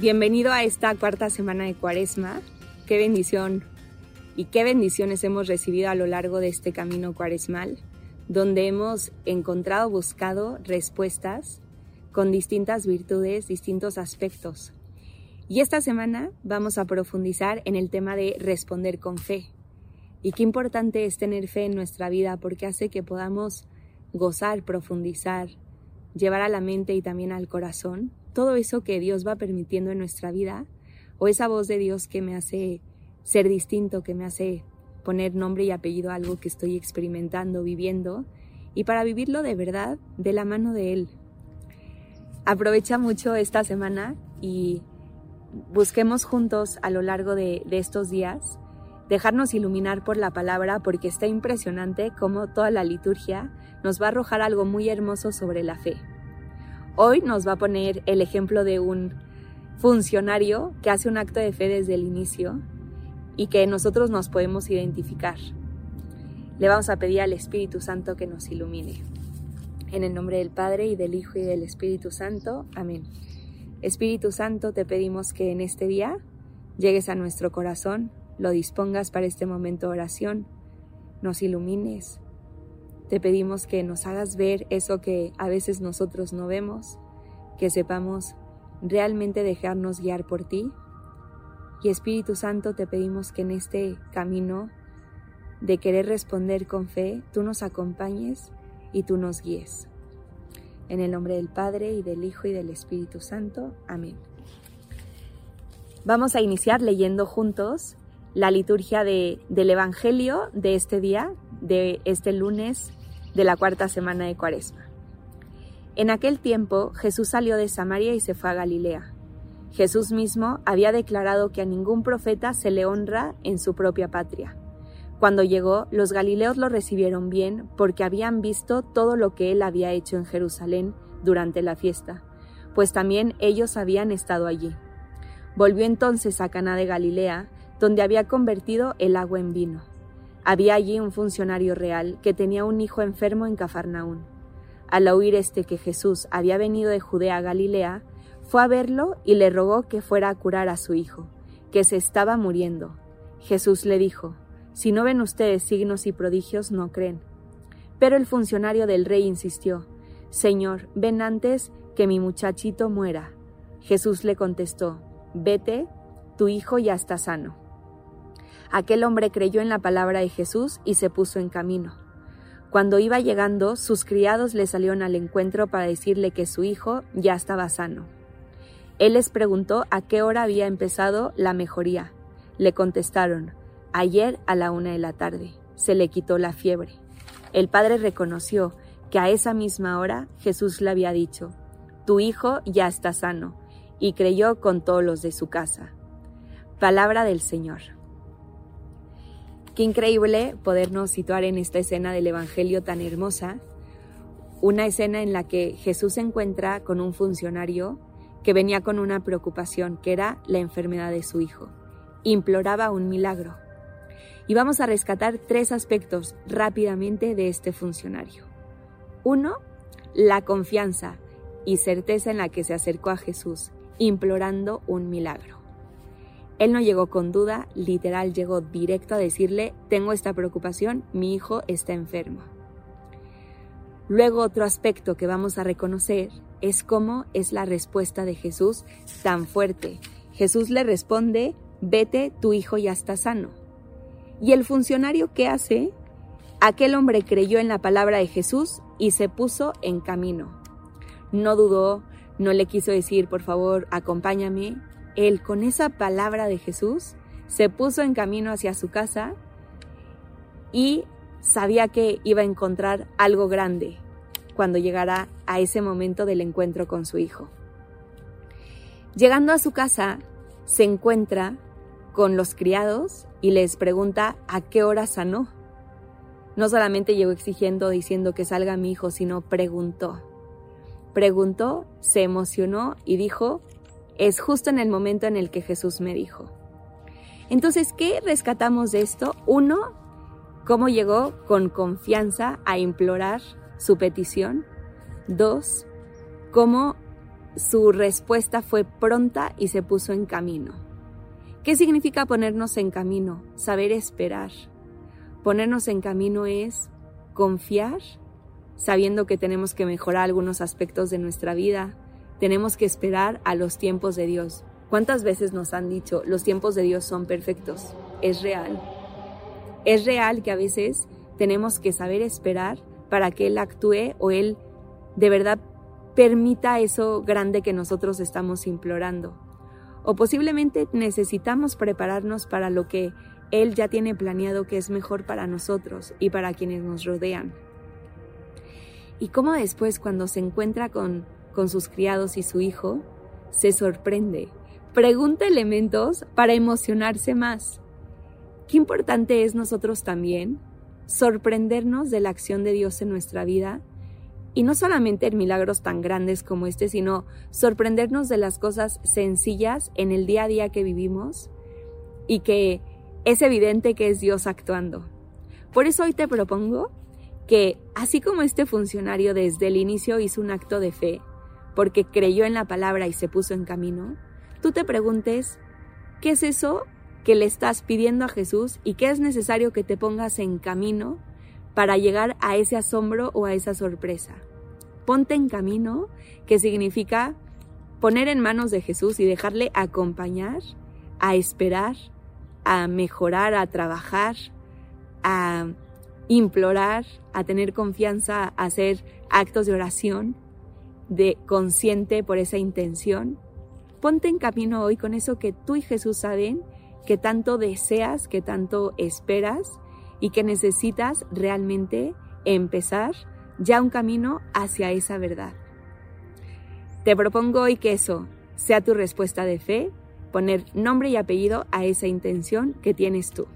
Bienvenido a esta cuarta semana de Cuaresma. Qué bendición y qué bendiciones hemos recibido a lo largo de este camino cuaresmal, donde hemos encontrado, buscado respuestas con distintas virtudes, distintos aspectos. Y esta semana vamos a profundizar en el tema de responder con fe. Y qué importante es tener fe en nuestra vida porque hace que podamos gozar, profundizar, llevar a la mente y también al corazón todo eso que Dios va permitiendo en nuestra vida o esa voz de Dios que me hace ser distinto, que me hace poner nombre y apellido a algo que estoy experimentando, viviendo, y para vivirlo de verdad de la mano de Él. Aprovecha mucho esta semana y busquemos juntos a lo largo de, estos días dejarnos iluminar por la palabra porque está impresionante cómo toda la liturgia nos va a arrojar algo muy hermoso sobre la fe. Hoy nos va a poner el ejemplo de un funcionario que hace un acto de fe desde el inicio y que nosotros nos podemos identificar. Le vamos a pedir al Espíritu Santo que nos ilumine. En el nombre del Padre y del Hijo y del Espíritu Santo. Amén. Espíritu Santo, te pedimos que en este día llegues a nuestro corazón, lo dispongas para este momento de oración, nos ilumines, te pedimos que nos hagas ver eso que a veces nosotros no vemos, que sepamos realmente dejarnos guiar por ti. Y Espíritu Santo, te pedimos que en este camino de querer responder con fe, tú nos acompañes y tú nos guíes. En el nombre del Padre y del Hijo y del Espíritu Santo. Amén. Vamos a iniciar leyendo juntos la liturgia de, del Evangelio de este día, de este lunes de la cuarta semana de Cuaresma. En aquel tiempo Jesús salió de Samaria y se fue a Galilea. Jesús mismo había declarado que a ningún profeta se le honra en su propia patria. Cuando llegó, los galileos lo recibieron bien porque habían visto todo lo que él había hecho en Jerusalén durante la fiesta, pues también ellos habían estado allí. Volvió entonces a Caná de Galilea, donde había convertido el agua en vino. Había allí un funcionario real que tenía un hijo enfermo en Cafarnaún. Al oír este que Jesús había venido de Judea a Galilea, fue a verlo y le rogó que fuera a curar a su hijo, que se estaba muriendo. Jesús le dijo, Si no ven ustedes signos y prodigios, no creen. Pero el funcionario del rey insistió, Señor, ven antes que mi muchachito muera. Jesús le contestó, Vete, tu hijo ya está sano. Aquel hombre creyó en la palabra de Jesús y se puso en camino. Cuando iba llegando, sus criados le salieron al encuentro para decirle que su hijo ya estaba sano. Él les preguntó a qué hora había empezado la mejoría. Le contestaron, ayer a la una de la tarde. Se le quitó la fiebre. El padre reconoció que a esa misma hora Jesús le había dicho, tu hijo ya está sano, y creyó con todos los de su casa. Palabra del Señor. Qué increíble podernos situar en esta escena del Evangelio tan hermosa, una escena en la que Jesús se encuentra con un funcionario que venía con una preocupación, que era la enfermedad de su hijo. Imploraba un milagro. Y vamos a rescatar tres aspectos rápidamente de este funcionario. Uno, la confianza y certeza en la que se acercó a Jesús, implorando un milagro. Él no llegó con duda, literal llegó directo a decirle, tengo esta preocupación, mi hijo está enfermo. Luego otro aspecto que vamos a reconocer es cómo es la respuesta de Jesús tan fuerte. Jesús le responde, vete, tu hijo ya está sano. ¿Y el funcionario qué hace? Aquel hombre creyó en la palabra de Jesús y se puso en camino. No dudó, no le quiso decir, por favor, acompáñame, él con esa palabra de Jesús se puso en camino hacia su casa y sabía que iba a encontrar algo grande cuando llegara a ese momento del encuentro con su hijo. Llegando a su casa, se encuentra con los criados y les pregunta a qué hora sanó. No solamente llegó exigiendo, diciendo que salga mi hijo, sino preguntó. Preguntó, se emocionó y dijo, es justo en el momento en el que Jesús me dijo. Entonces, ¿qué rescatamos de esto? Uno, cómo llegó con confianza a implorar su petición. Dos, cómo su respuesta fue pronta y se puso en camino. ¿Qué significa ponernos en camino? Saber esperar. Ponernos en camino es confiar, sabiendo que tenemos que mejorar algunos aspectos de nuestra vida. Tenemos que esperar a los tiempos de Dios. ¿Cuántas veces nos han dicho, los tiempos de Dios son perfectos? Es real. Es real que a veces tenemos que saber esperar para que Él actúe o Él de verdad permita eso grande que nosotros estamos implorando. O posiblemente necesitamos prepararnos para lo que Él ya tiene planeado que es mejor para nosotros y para quienes nos rodean. Y cómo después cuando se encuentra con, con sus criados y su hijo, se sorprende, pregunta elementos para emocionarse más. Qué importante es nosotros también sorprendernos de la acción de Dios en nuestra vida y no solamente en milagros tan grandes como este, sino sorprendernos de las cosas sencillas en el día a día que vivimos y que es evidente que es Dios actuando. Por eso hoy te propongo que, así como este funcionario desde el inicio hizo un acto de fe, porque creyó en la palabra y se puso en camino, tú te preguntes, ¿qué es eso que le estás pidiendo a Jesús y qué es necesario que te pongas en camino para llegar a ese asombro o a esa sorpresa. Ponte en camino, que significa poner en manos de Jesús y dejarle acompañar, a esperar, a mejorar, a trabajar, a implorar, a tener confianza, a hacer actos de oración, de consciente por esa intención. Ponte en camino hoy con eso que tú y Jesús saben que tanto deseas, que tanto esperas y que necesitas realmente empezar ya un camino hacia esa verdad. Te propongo hoy que eso sea tu respuesta de fe, poner nombre y apellido a esa intención que tienes tú.